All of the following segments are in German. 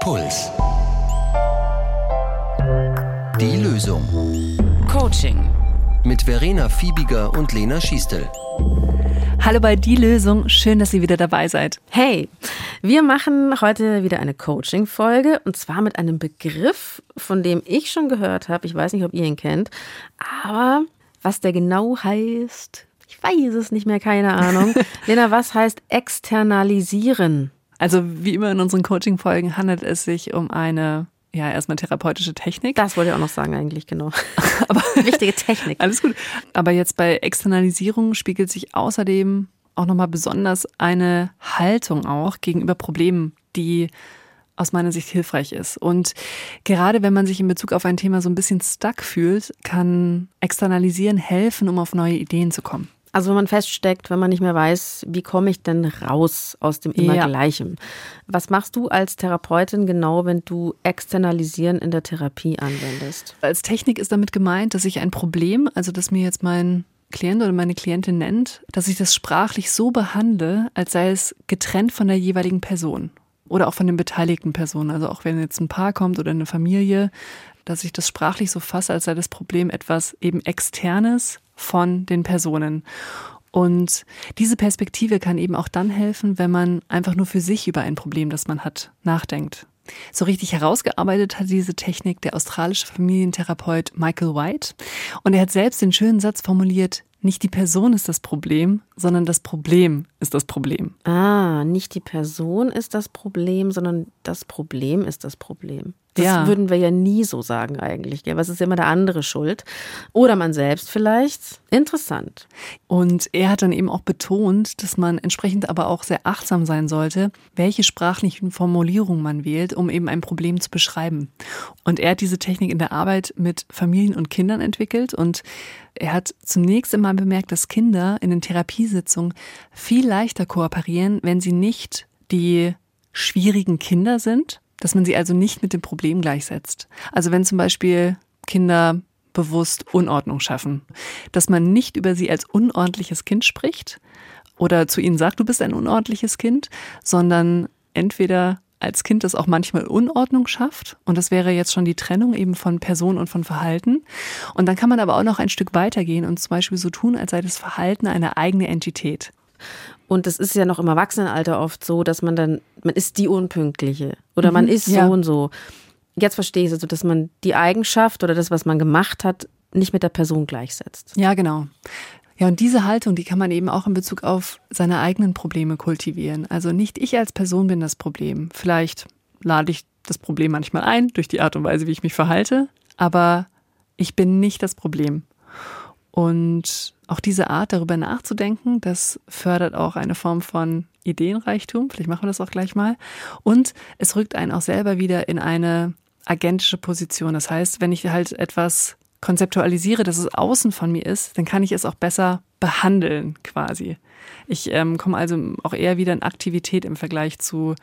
Puls. Die Lösung. Coaching. Mit Verena Fiebiger und Lena Schiestel. Hallo bei Die Lösung, schön, dass ihr wieder dabei seid. Hey, wir machen heute wieder eine Coaching-Folge und zwar mit einem Begriff, von dem ich schon gehört habe. Ich weiß nicht, ob ihr ihn kennt, aber was der genau heißt, ich weiß es nicht mehr, keine Ahnung. Lena, was heißt externalisieren? Also wie immer in unseren Coaching-Folgen handelt es sich um eine ja, erstmal therapeutische Technik. Das wollte ich auch noch sagen, eigentlich, genau. Aber wichtige Technik. Alles gut. Aber jetzt bei Externalisierung spiegelt sich außerdem auch nochmal besonders eine Haltung auch gegenüber Problemen, die aus meiner Sicht hilfreich ist. Und gerade wenn man sich in Bezug auf ein Thema so ein bisschen stuck fühlt, kann Externalisieren helfen, um auf neue Ideen zu kommen. Also wenn man feststeckt, wenn man nicht mehr weiß, wie komme ich denn raus aus dem Immergleichen. Ja. Was machst du als Therapeutin genau, wenn du Externalisieren in der Therapie anwendest? Als Technik ist damit gemeint, dass ich ein Problem, also dass mir jetzt mein Klient oder meine Klientin nennt, dass ich das sprachlich so behandle, als sei es getrennt von der jeweiligen Person oder auch von den beteiligten Personen. Also auch wenn jetzt ein Paar kommt oder eine Familie, dass ich das sprachlich so fasse, als sei das Problem etwas eben externes von den Personen. Und diese Perspektive kann eben auch dann helfen, wenn man einfach nur für sich über ein Problem, das man hat, nachdenkt. So richtig herausgearbeitet hat diese Technik der australische Familientherapeut Michael White. Und er hat selbst den schönen Satz formuliert, nicht die Person ist das Problem, sondern das Problem ist das Problem. Ah, nicht die Person ist das Problem, sondern das Problem ist das Problem. Das ja. würden wir ja nie so sagen eigentlich. Gell? Was ist immer der andere schuld? Oder man selbst vielleicht. Interessant. Und er hat dann eben auch betont, dass man entsprechend aber auch sehr achtsam sein sollte, welche sprachlichen Formulierungen man wählt, um eben ein Problem zu beschreiben. Und er hat diese Technik in der Arbeit mit Familien und Kindern entwickelt und er hat zunächst einmal bemerkt, dass Kinder in den Therapiesitzungen viel leichter kooperieren, wenn sie nicht die schwierigen Kinder sind, dass man sie also nicht mit dem Problem gleichsetzt. Also wenn zum Beispiel Kinder bewusst Unordnung schaffen, dass man nicht über sie als unordentliches Kind spricht oder zu ihnen sagt, du bist ein unordentliches Kind, sondern entweder als Kind das auch manchmal Unordnung schafft. Und das wäre jetzt schon die Trennung eben von Person und von Verhalten. Und dann kann man aber auch noch ein Stück weitergehen und zum Beispiel so tun, als sei das Verhalten eine eigene Entität. Und es ist ja noch im Erwachsenenalter oft so, dass man dann, man ist die Unpünktliche oder mhm, man ist ja. so und so. Jetzt verstehe ich es, also, dass man die Eigenschaft oder das, was man gemacht hat, nicht mit der Person gleichsetzt. Ja, genau. Ja, und diese Haltung, die kann man eben auch in Bezug auf seine eigenen Probleme kultivieren. Also nicht ich als Person bin das Problem. Vielleicht lade ich das Problem manchmal ein durch die Art und Weise, wie ich mich verhalte, aber ich bin nicht das Problem. Und auch diese Art, darüber nachzudenken, das fördert auch eine Form von Ideenreichtum. Vielleicht machen wir das auch gleich mal. Und es rückt einen auch selber wieder in eine agentische Position. Das heißt, wenn ich halt etwas konzeptualisiere, dass es außen von mir ist, dann kann ich es auch besser behandeln quasi. Ich ähm, komme also auch eher wieder in Aktivität im Vergleich zu,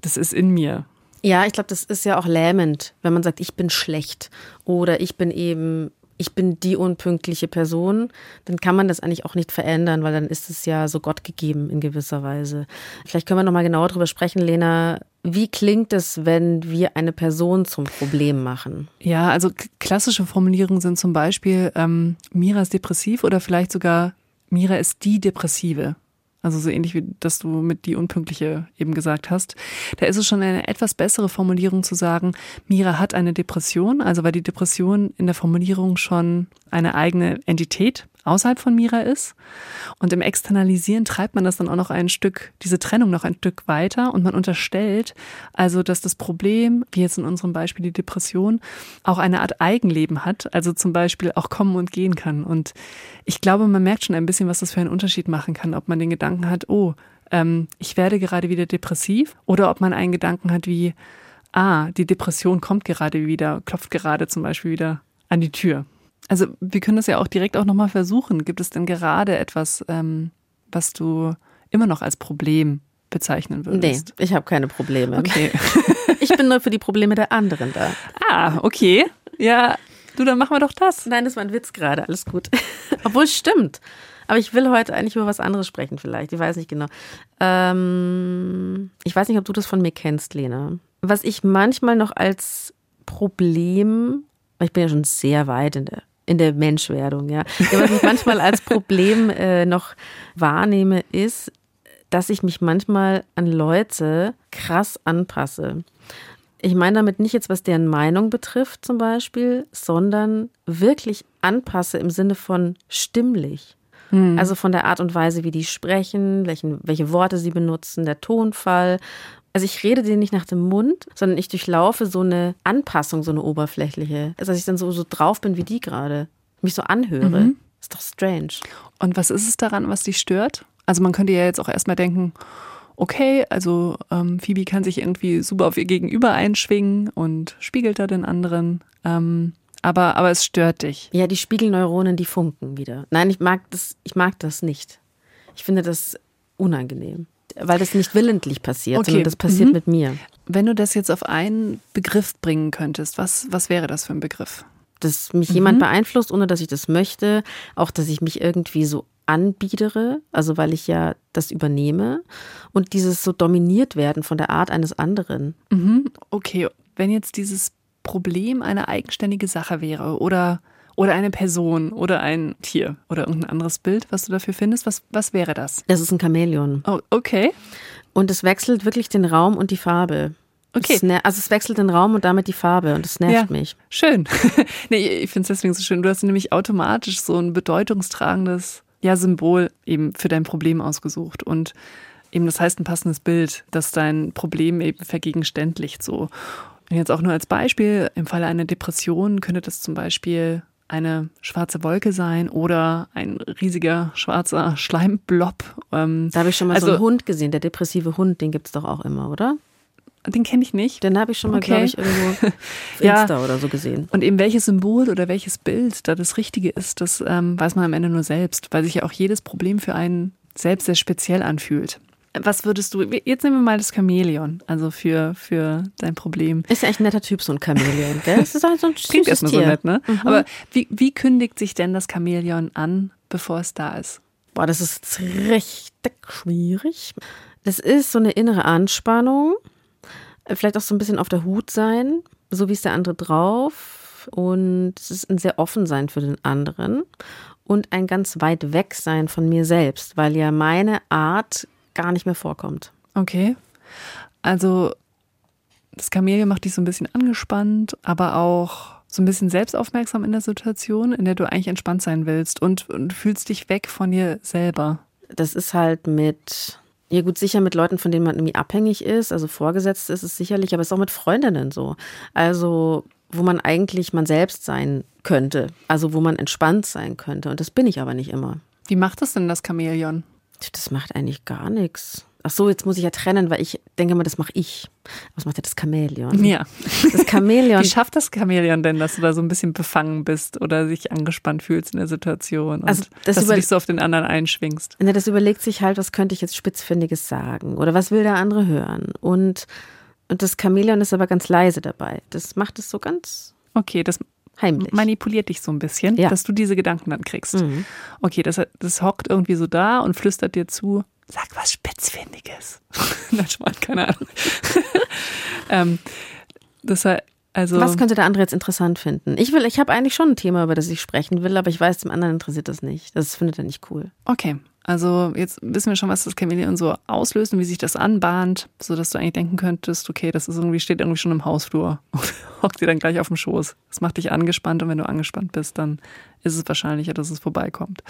das ist in mir. Ja, ich glaube, das ist ja auch lähmend, wenn man sagt, ich bin schlecht oder ich bin eben ich bin die unpünktliche Person, dann kann man das eigentlich auch nicht verändern, weil dann ist es ja so Gott gegeben in gewisser Weise. Vielleicht können wir noch mal genauer darüber sprechen, Lena. Wie klingt es, wenn wir eine Person zum Problem machen? Ja, also klassische Formulierungen sind zum Beispiel ähm, Mira ist depressiv oder vielleicht sogar Mira ist die Depressive. Also so ähnlich wie das du mit die Unpünktliche eben gesagt hast. Da ist es schon eine etwas bessere Formulierung zu sagen, Mira hat eine Depression, also weil die Depression in der Formulierung schon eine eigene Entität außerhalb von Mira ist. Und im Externalisieren treibt man das dann auch noch ein Stück, diese Trennung noch ein Stück weiter und man unterstellt also, dass das Problem, wie jetzt in unserem Beispiel die Depression, auch eine Art Eigenleben hat, also zum Beispiel auch kommen und gehen kann. Und ich glaube, man merkt schon ein bisschen, was das für einen Unterschied machen kann, ob man den Gedanken hat, oh, ähm, ich werde gerade wieder depressiv oder ob man einen Gedanken hat wie, ah, die Depression kommt gerade wieder, klopft gerade zum Beispiel wieder an die Tür. Also wir können das ja auch direkt auch nochmal versuchen. Gibt es denn gerade etwas, ähm, was du immer noch als Problem bezeichnen würdest? Nee, ich habe keine Probleme. Okay. ich bin nur für die Probleme der anderen da. Ah, okay. Ja, du, dann machen wir doch das. Nein, das war ein Witz gerade, alles gut. Obwohl es stimmt. Aber ich will heute eigentlich über was anderes sprechen, vielleicht. Ich weiß nicht genau. Ähm, ich weiß nicht, ob du das von mir kennst, Lena. Was ich manchmal noch als Problem, ich bin ja schon sehr weit in der in der Menschwerdung, ja. was ich manchmal als Problem äh, noch wahrnehme, ist, dass ich mich manchmal an Leute krass anpasse. Ich meine damit nicht jetzt, was deren Meinung betrifft zum Beispiel, sondern wirklich anpasse im Sinne von stimmlich. Hm. Also von der Art und Weise, wie die sprechen, welchen, welche Worte sie benutzen, der Tonfall. Also ich rede denen nicht nach dem Mund, sondern ich durchlaufe so eine Anpassung, so eine oberflächliche. Also dass ich dann so, so drauf bin wie die gerade, mich so anhöre. Mhm. Ist doch strange. Und was ist es daran, was dich stört? Also man könnte ja jetzt auch erstmal denken, okay, also ähm, Phoebe kann sich irgendwie super auf ihr Gegenüber einschwingen und spiegelt da den anderen. Ähm, aber, aber es stört dich. Ja, die Spiegelneuronen, die funken wieder. Nein, ich mag das, ich mag das nicht. Ich finde das unangenehm. Weil das nicht willentlich passiert, okay. sondern das passiert mhm. mit mir. Wenn du das jetzt auf einen Begriff bringen könntest, was, was wäre das für ein Begriff? Dass mich mhm. jemand beeinflusst, ohne dass ich das möchte. Auch, dass ich mich irgendwie so anbiedere, also weil ich ja das übernehme. Und dieses so dominiert werden von der Art eines anderen. Mhm. Okay, wenn jetzt dieses Problem eine eigenständige Sache wäre oder, oder eine Person oder ein Tier oder irgendein anderes Bild, was du dafür findest, was, was wäre das? Das ist ein Chamäleon. Oh, okay. Und es wechselt wirklich den Raum und die Farbe. Okay. Also es wechselt den Raum und damit die Farbe und es nervt ja, mich. Schön. nee, ich finde es deswegen so schön. Du hast nämlich automatisch so ein bedeutungstragendes ja, Symbol eben für dein Problem ausgesucht. Und eben das heißt ein passendes Bild, das dein Problem eben vergegenständlicht so. Und jetzt auch nur als Beispiel, im Falle einer Depression könnte das zum Beispiel eine schwarze Wolke sein oder ein riesiger schwarzer Schleimblob. Ähm, da habe ich schon mal also, so einen Hund gesehen, der depressive Hund, den gibt es doch auch immer, oder? Den kenne ich nicht. Den habe ich schon mal, okay. glaube ich, irgendwo auf Insta ja. oder so gesehen. Und eben welches Symbol oder welches Bild da das Richtige ist, das ähm, weiß man am Ende nur selbst, weil sich ja auch jedes Problem für einen selbst sehr speziell anfühlt. Was würdest du, jetzt nehmen wir mal das Chamäleon, also für, für dein Problem. Ist ja echt ein netter Typ, so ein Chamäleon, gell? Das ist halt so ein Klingt erstmal so nett, ne? Mhm. Aber wie, wie kündigt sich denn das Chamäleon an, bevor es da ist? Boah, das ist richtig schwierig. Das ist so eine innere Anspannung, vielleicht auch so ein bisschen auf der Hut sein, so wie ist der andere drauf. Und es ist ein sehr offen sein für den anderen und ein ganz weit weg sein von mir selbst, weil ja meine Art gar nicht mehr vorkommt. Okay. Also das Chamäleon macht dich so ein bisschen angespannt, aber auch so ein bisschen selbstaufmerksam in der Situation, in der du eigentlich entspannt sein willst und, und fühlst dich weg von dir selber. Das ist halt mit, ja gut, sicher mit Leuten, von denen man irgendwie abhängig ist, also vorgesetzt ist es sicherlich, aber es ist auch mit Freundinnen so. Also wo man eigentlich man selbst sein könnte, also wo man entspannt sein könnte. Und das bin ich aber nicht immer. Wie macht das denn das Chamäleon? Das macht eigentlich gar nichts. Ach so, jetzt muss ich ja trennen, weil ich denke mal, das mache ich. Was macht ja das Chamäleon? Ja. Das Chamäleon. Wie schafft das Chamäleon denn, dass du da so ein bisschen befangen bist oder sich angespannt fühlst in der Situation und also das dass du dich so auf den anderen einschwingst? Ne, das überlegt sich halt, was könnte ich jetzt Spitzfindiges sagen oder was will der andere hören? Und, und das Chamäleon ist aber ganz leise dabei. Das macht es so ganz. Okay, das Heimlich. manipuliert dich so ein bisschen, ja. dass du diese Gedanken dann kriegst. Mhm. Okay, das, das hockt irgendwie so da und flüstert dir zu, sag was Spitzfindiges. Nein, Schmarrn, keine Ahnung. ähm, das also Was könnte der andere jetzt interessant finden? Ich will, ich habe eigentlich schon ein Thema, über das ich sprechen will, aber ich weiß, dem anderen interessiert das nicht. Das findet er nicht cool. Okay. Also jetzt wissen wir schon, was das Chamäleon so auslöst und wie sich das anbahnt, sodass du eigentlich denken könntest, okay, das ist irgendwie, steht irgendwie schon im Hausflur und hockt dir dann gleich auf dem Schoß. Das macht dich angespannt und wenn du angespannt bist, dann ist es wahrscheinlicher, dass es vorbeikommt.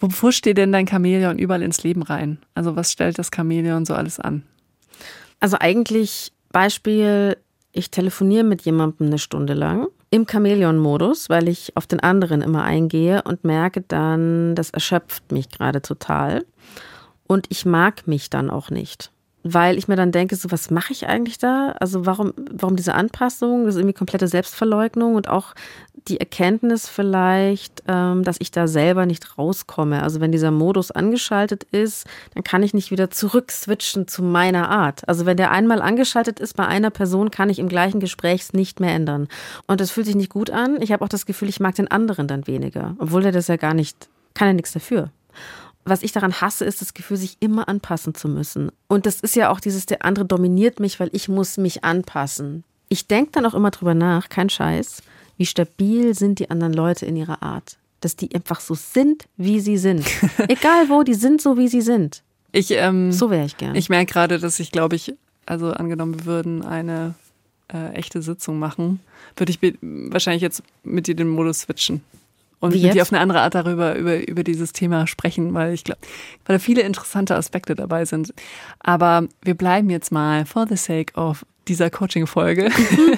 Wo dir denn dein Chamäleon überall ins Leben rein? Also was stellt das Chamäleon so alles an? Also eigentlich Beispiel, ich telefoniere mit jemandem eine Stunde lang im Chamäleon-Modus, weil ich auf den anderen immer eingehe und merke dann, das erschöpft mich gerade total. Und ich mag mich dann auch nicht weil ich mir dann denke, so was mache ich eigentlich da? Also warum, warum diese Anpassung? Das ist irgendwie komplette Selbstverleugnung und auch die Erkenntnis vielleicht, ähm, dass ich da selber nicht rauskomme. Also wenn dieser Modus angeschaltet ist, dann kann ich nicht wieder zurück switchen zu meiner Art. Also wenn der einmal angeschaltet ist bei einer Person, kann ich im gleichen Gespräch nicht mehr ändern. Und das fühlt sich nicht gut an. Ich habe auch das Gefühl, ich mag den anderen dann weniger, obwohl der das ja gar nicht, kann ja nichts dafür. Was ich daran hasse, ist das Gefühl, sich immer anpassen zu müssen. Und das ist ja auch dieses, der andere dominiert mich, weil ich muss mich anpassen. Ich denke dann auch immer drüber nach, kein Scheiß, wie stabil sind die anderen Leute in ihrer Art. Dass die einfach so sind, wie sie sind. Egal wo, die sind so, wie sie sind. Ich, ähm, So wäre ich gern. Ich merke gerade, dass ich, glaube ich, also angenommen, wir würden eine äh, echte Sitzung machen, würde ich wahrscheinlich jetzt mit dir den Modus switchen. Und Wie mit dir auf eine andere Art darüber, über, über dieses Thema sprechen, weil ich glaube, weil da viele interessante Aspekte dabei sind. Aber wir bleiben jetzt mal for the sake of dieser Coaching-Folge.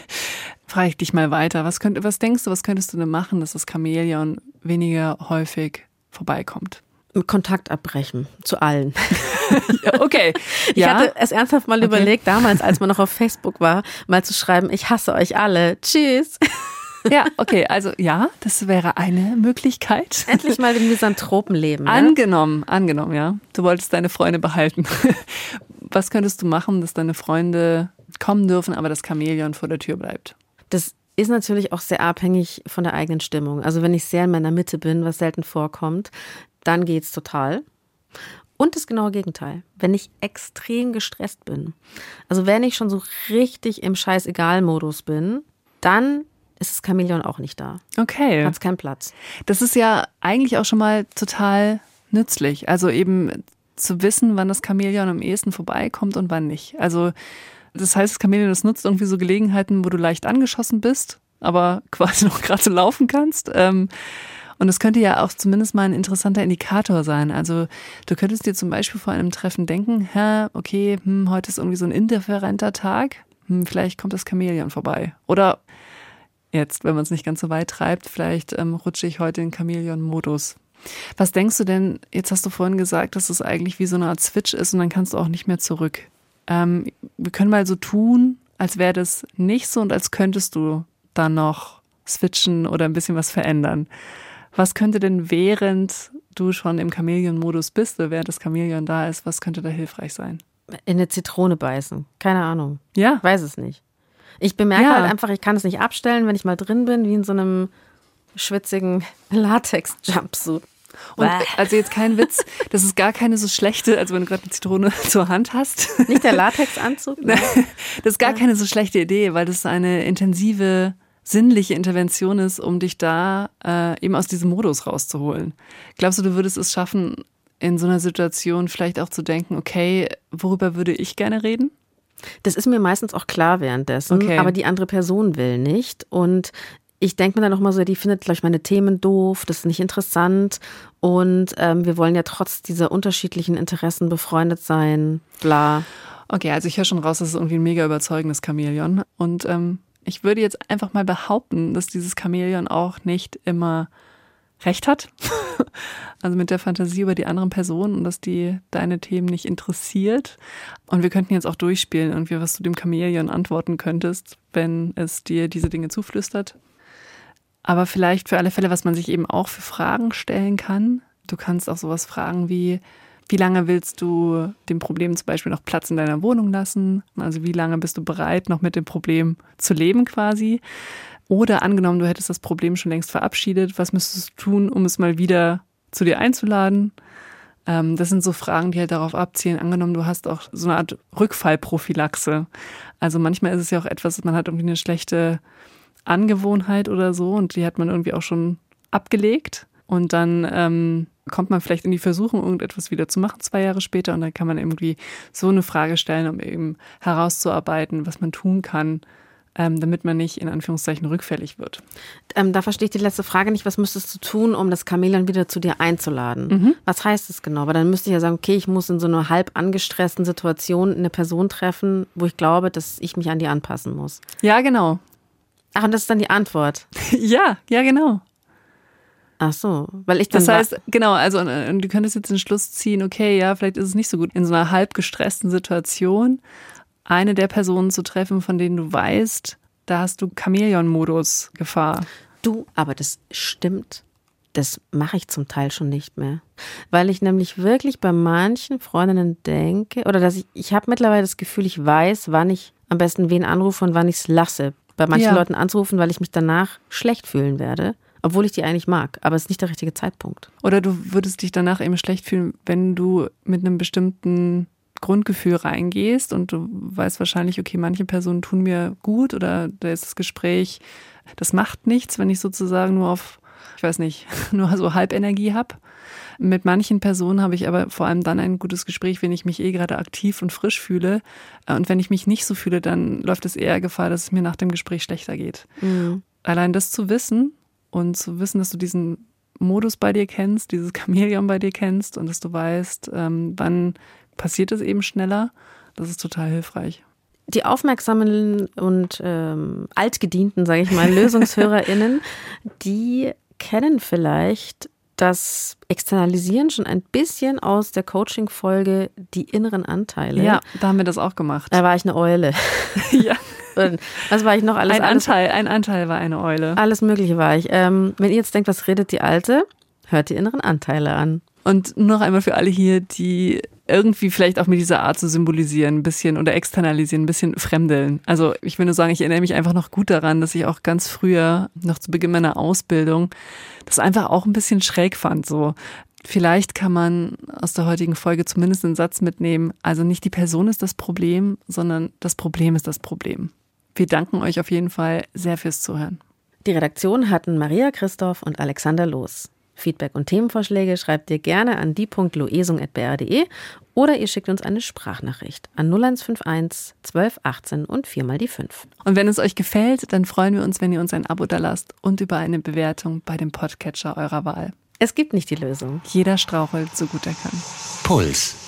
Frage ich dich mal weiter. Was, könnt, was denkst du, was könntest du denn machen, dass das Chamäleon weniger häufig vorbeikommt? Kontakt abbrechen zu allen. Ja, okay. Ich hatte es ernsthaft mal Okay. überlegt, damals, als man noch auf Facebook war, mal zu schreiben, ich hasse euch alle. Tschüss. Ja, okay, also ja, das wäre eine Möglichkeit. Endlich mal im Misanthropenleben. Ne? Angenommen, angenommen, ja. Du wolltest deine Freunde behalten. Was könntest du machen, dass deine Freunde kommen dürfen, aber das Chamäleon vor der Tür bleibt? Das ist natürlich auch sehr abhängig von der eigenen Stimmung. Also wenn ich sehr in meiner Mitte bin, was selten vorkommt, dann geht's total. Und das genaue Gegenteil, wenn ich extrem gestresst bin. Also wenn ich schon so richtig im Scheißegal-Modus bin, dann ist das Chamäleon auch nicht da. Okay. Hat's keinen Platz. Das ist ja eigentlich auch schon mal total nützlich. Also eben zu wissen, wann das Chamäleon am ehesten vorbeikommt und wann nicht. Also das heißt, das Chamäleon das nutzt irgendwie so Gelegenheiten, wo du leicht angeschossen bist, aber quasi noch gerade so laufen kannst. Ähm, Und das könnte ja auch zumindest mal ein interessanter Indikator sein. Also du könntest dir zum Beispiel vor einem Treffen denken, hä, okay, hm, heute ist irgendwie so ein indifferenter Tag, hm, vielleicht kommt das Chamäleon vorbei. Oder jetzt, wenn man es nicht ganz so weit treibt, vielleicht ähm, rutsche ich heute in Chamäleon-Modus. Was denkst du denn, jetzt hast du vorhin gesagt, dass es eigentlich wie so eine Art Switch ist und dann kannst du auch nicht mehr zurück. Ähm, wir können mal so tun, als wäre das nicht so und als könntest du dann noch switchen oder ein bisschen was verändern. Was könnte denn, während du schon im Chamäleon-Modus bist oder während das Chamäleon da ist, was könnte da hilfreich sein? In eine Zitrone beißen. Keine Ahnung. Ja, Weiß es nicht. Ich bemerke Ja. halt einfach, ich kann es nicht abstellen, wenn ich mal drin bin, wie in so einem schwitzigen Latex-Jumpsuit. und Bäh. also jetzt kein Witz, das ist gar keine so schlechte, also wenn du gerade eine Zitrone zur Hand hast, Nicht der Latexanzug? ne? das ist gar keine so schlechte Idee, weil das eine intensive sinnliche Intervention ist, um dich da äh, eben aus diesem Modus rauszuholen. Glaubst du, du würdest es schaffen, in so einer Situation vielleicht auch zu denken, okay, worüber würde ich gerne reden? Das ist mir meistens auch klar währenddessen, Okay. aber die andere Person will nicht. Und ich denke mir dann noch mal so, die findet, glaube ich, meine Themen doof, das ist nicht interessant. Und ähm, wir wollen ja trotz dieser unterschiedlichen Interessen befreundet sein, bla. Okay, also ich höre schon raus, das ist irgendwie ein mega überzeugendes Chamäleon. Und ähm, ich würde jetzt einfach mal behaupten, dass dieses Chamäleon auch nicht immer recht hat. also mit der Fantasie über die anderen Personen und dass die deine Themen nicht interessiert. Und wir könnten jetzt auch durchspielen, irgendwie, was du dem Chamäleon antworten könntest, wenn es dir diese Dinge zuflüstert. Aber vielleicht für alle Fälle, was man sich eben auch für Fragen stellen kann. Du kannst auch sowas fragen wie, wie lange willst du dem Problem zum Beispiel noch Platz in deiner Wohnung lassen? Also wie lange bist du bereit, noch mit dem Problem zu leben quasi? Oder angenommen, du hättest das Problem schon längst verabschiedet, was müsstest du tun, um es mal wieder zu dir einzuladen? Ähm, das sind so Fragen, die halt darauf abzielen. Angenommen, du hast auch so eine Art Rückfallprophylaxe. Also manchmal ist es ja auch etwas, man hat irgendwie eine schlechte Angewohnheit oder so und die hat man irgendwie auch schon abgelegt. Und dann ähm, kommt man vielleicht in die Versuchung, irgendetwas wieder zu machen, zwei Jahre später. Und dann kann man irgendwie so eine Frage stellen, um eben herauszuarbeiten, was man tun kann, ähm, damit man nicht in Anführungszeichen rückfällig wird. Ähm, da verstehe ich die letzte Frage nicht. Was müsstest du tun, um das Chamäleon wieder zu dir einzuladen? Was heißt das genau? Weil dann müsste ich ja sagen, okay, ich muss in so einer halb angestressten Situation eine Person treffen, wo ich glaube, dass ich mich an die anpassen muss. Ja, genau. Ach, und das ist dann die Antwort. ja, ja, genau. Ach so, weil ich dann Das heißt, genau, also und, und du könntest jetzt den Schluss ziehen, okay, ja, vielleicht ist es nicht so gut, in so einer halb gestressten Situation eine der Personen zu treffen, von denen du weißt, da hast du Chamäleon-Modus Gefahr. Du, aber das stimmt. Das mache ich zum Teil schon nicht mehr. Weil ich nämlich wirklich bei manchen Freundinnen denke, oder dass ich, ich habe mittlerweile das Gefühl, ich weiß, wann ich am besten wen anrufe und wann ich es lasse. Bei manchen Ja. Leuten anzurufen, weil ich mich danach schlecht fühlen werde. obwohl ich die eigentlich mag, aber es ist nicht der richtige Zeitpunkt. Oder du würdest dich danach eben schlecht fühlen, wenn du mit einem bestimmten Grundgefühl reingehst und du weißt wahrscheinlich, okay, manche Personen tun mir gut oder da ist das Gespräch, das macht nichts, wenn ich sozusagen nur auf, ich weiß nicht, nur so Halbenergie habe. Mit manchen Personen habe ich aber vor allem dann ein gutes Gespräch, wenn ich mich eh gerade aktiv und frisch fühle. Und wenn ich mich nicht so fühle, dann läuft es eher Gefahr, dass es mir nach dem Gespräch schlechter geht. Mhm. Allein das zu wissen und zu wissen, dass du diesen Modus bei dir kennst, dieses Chamäleon bei dir kennst und dass du weißt, ähm, wann passiert es eben schneller, das ist total hilfreich. Die aufmerksamen und ähm, altgedienten, sage ich mal, LösungshörerInnen, die kennen vielleicht das Externalisieren schon ein bisschen aus der Coaching-Folge Die inneren Anteile. Ja, da haben wir das auch gemacht. Da war ich eine Eule. ja. Und was war ich noch alles? Ein Anteil, ein Anteil war eine Eule. Alles Mögliche war ich. Ähm, wenn ihr jetzt denkt, was redet die Alte, hört die inneren Anteile an. Und noch einmal für alle hier, die irgendwie vielleicht auch mit dieser Art zu symbolisieren, ein bisschen oder externalisieren, ein bisschen fremdeln. Also ich will nur sagen, ich erinnere mich einfach noch gut daran, dass ich auch ganz früher, noch zu Beginn meiner Ausbildung, das einfach auch ein bisschen schräg fand. So, vielleicht kann man aus der heutigen Folge zumindest einen Satz mitnehmen. Also nicht die Person ist das Problem, sondern das Problem ist das Problem. Wir danken euch auf jeden Fall sehr fürs Zuhören. Die Redaktion hatten Maria Christoph und Alexander Loos. Feedback und Themenvorschläge schreibt ihr gerne an die.loesung.br.de oder ihr schickt uns eine Sprachnachricht an 0151 1218 und viermal die 5. Und wenn es euch gefällt, dann freuen wir uns, wenn ihr uns ein Abo da lasst und über eine Bewertung bei dem Podcatcher eurer Wahl. Es gibt nicht die Lösung. Jeder strauchelt so gut er kann. Puls.